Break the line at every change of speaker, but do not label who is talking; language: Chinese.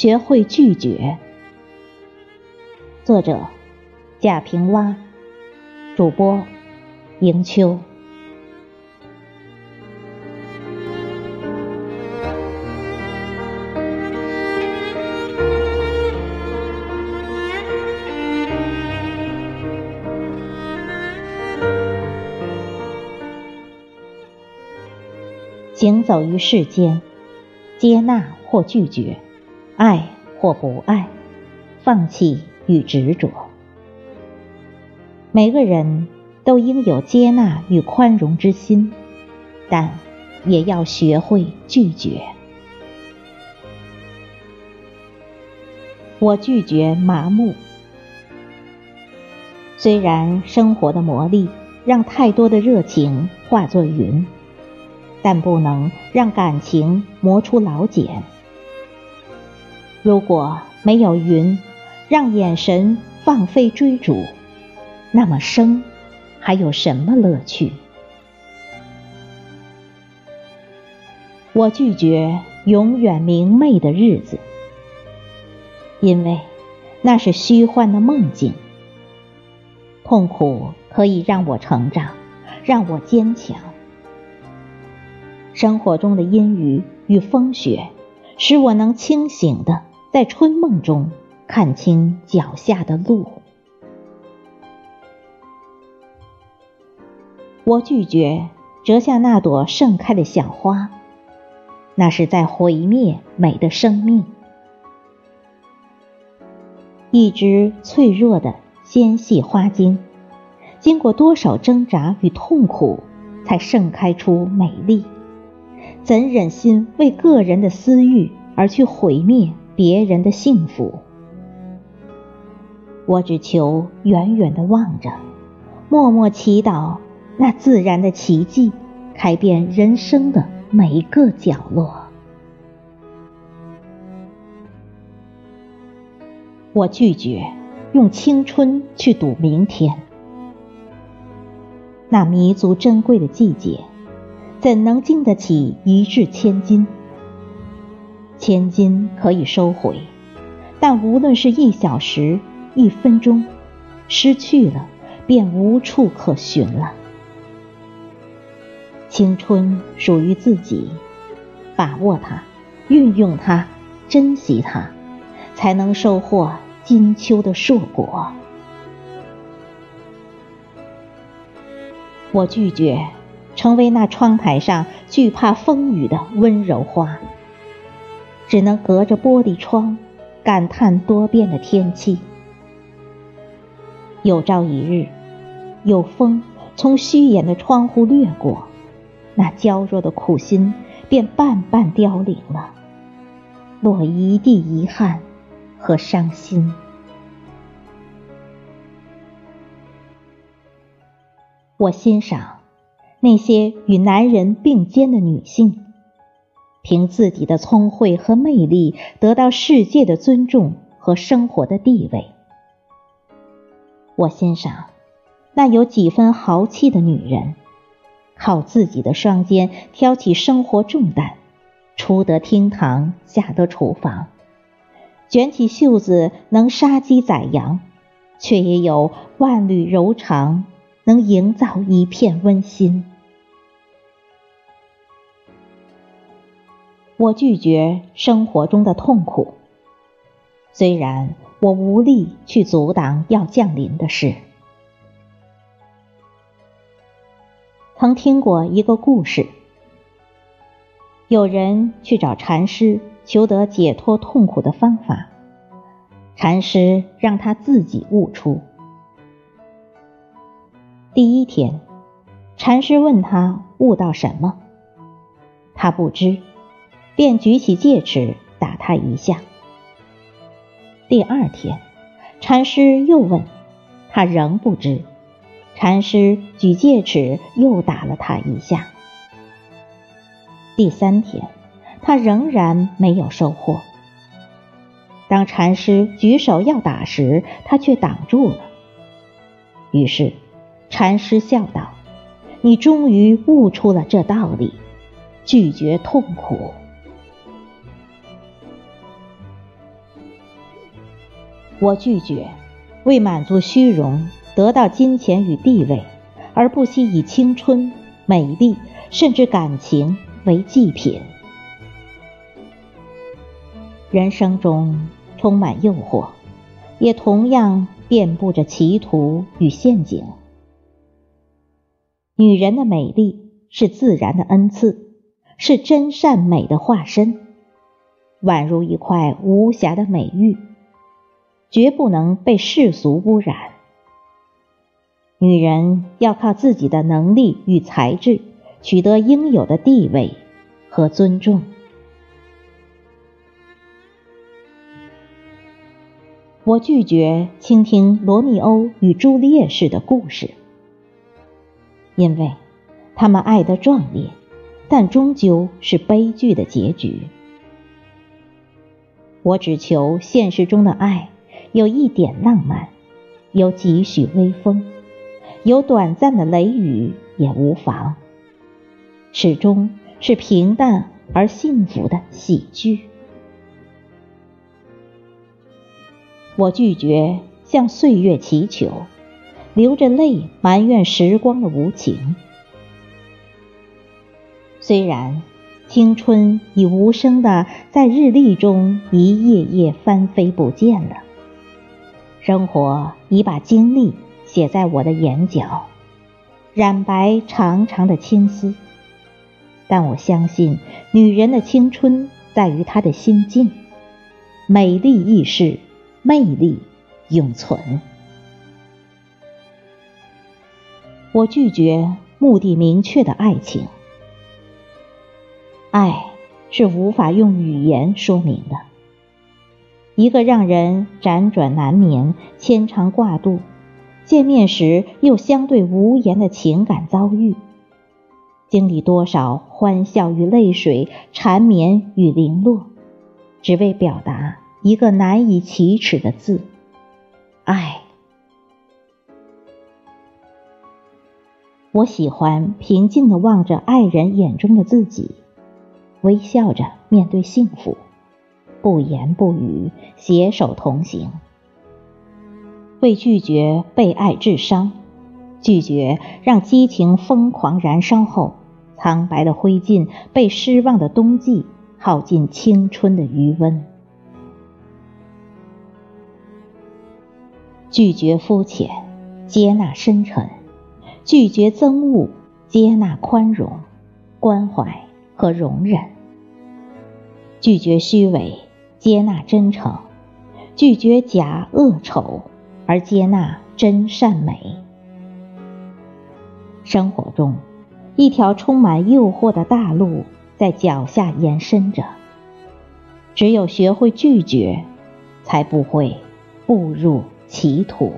学会拒绝。作者：贾平凹，主播：迎秋。行走于世间，接纳或拒绝，爱或不爱，放弃与执着。每个人都应有接纳与宽容之心，但也要学会拒绝。我拒绝麻木。虽然生活的磨砺让太多的热情化作云。但不能让感情磨出老茧。如果没有云，让眼神放飞追逐，那么生还有什么乐趣？我拒绝永远明媚的日子，因为那是虚幻的梦境。痛苦可以让我成长，让我坚强。生活中的阴雨与风雪，使我能清醒的在春梦中看清脚下的路。我拒绝折下那朵盛开的小花，那是在毁灭美的生命。一只脆弱的纤细花茎，经过多少挣扎与痛苦，才盛开出美丽。怎忍心为个人的私欲而去毁灭别人的幸福？我只求远远的望着，默默祈祷那自然的奇迹，开遍人生的每一个角落。我拒绝用青春去赌明天，那弥足珍贵的季节。怎能经得起一掷千金？千金可以收回，但无论是一小时、一分钟，失去了便无处可寻了。青春属于自己，把握它，运用它，珍惜它，才能收获金秋的硕果。我拒绝。成为那窗台上惧怕风雨的温柔花，只能隔着玻璃窗感叹多变的天气。有朝一日，有风从虚掩的窗户掠过，那娇弱的苦心便半半凋零了，落一地遗憾和伤心。我欣赏。那些与男人并肩的女性，凭自己的聪慧和魅力得到世界的尊重和生活的地位。我欣赏那有几分豪气的女人，靠自己的双肩挑起生活重担，出得厅堂，下得厨房，卷起袖子能杀鸡宰羊，却也有万缕柔肠。能营造一片温馨。我拒绝生活中的痛苦，虽然我无力去阻挡要降临的事。曾听过一个故事，有人去找禅师求得解脱痛苦的方法，禅师让他自己悟出。第一天，禅师问他悟到什么，他不知，便举起戒尺打他一下。第二天，禅师又问，他仍不知，禅师举戒尺又打了他一下。第三天，他仍然没有收获。当禅师举手要打时，他却挡住了。于是。禅师笑道：“你终于悟出了这道理，拒绝痛苦。我拒绝为满足虚荣、得到金钱与地位，而不惜以青春、美丽甚至感情为祭品。人生中充满诱惑，也同样遍布着歧途与陷阱。女人的美丽是自然的恩赐，是真善美的化身，宛如一块无瑕的美玉，绝不能被世俗污染。女人要靠自己的能力与才智，取得应有的地位和尊重。我拒绝倾听罗密欧与朱丽叶式的故事。因为他们爱得壮烈，但终究是悲剧的结局。我只求现实中的爱有一点浪漫，有几许微风，有短暂的雷雨也无妨，始终是平淡而幸福的喜剧。我拒绝向岁月祈求。流着泪埋怨时光的无情。虽然青春已无声的在日历中一页页翻飞不见了，生活已把经历写在我的眼角，染白长长的青丝。但我相信，女人的青春在于她的心境，美丽易逝，魅力永存。我拒绝目的明确的爱情，爱是无法用语言说明的。一个让人辗转难眠、牵肠挂肚，见面时又相对无言的情感遭遇，经历多少欢笑与泪水、缠绵与零落，只为表达一个难以启齿的字——爱。我喜欢平静地望着爱人眼中的自己，微笑着面对幸福，不言不语，携手同行。为拒绝被爱致伤，拒绝让激情疯狂燃烧后，苍白的灰烬被失望的冬季耗尽青春的余温。拒绝肤浅，接纳深沉。拒绝憎恶，接纳宽容、关怀和容忍；拒绝虚伪，接纳真诚；拒绝假恶丑，而接纳真善美。生活中，一条充满诱惑的大路在脚下延伸着。只有学会拒绝，才不会步入歧途。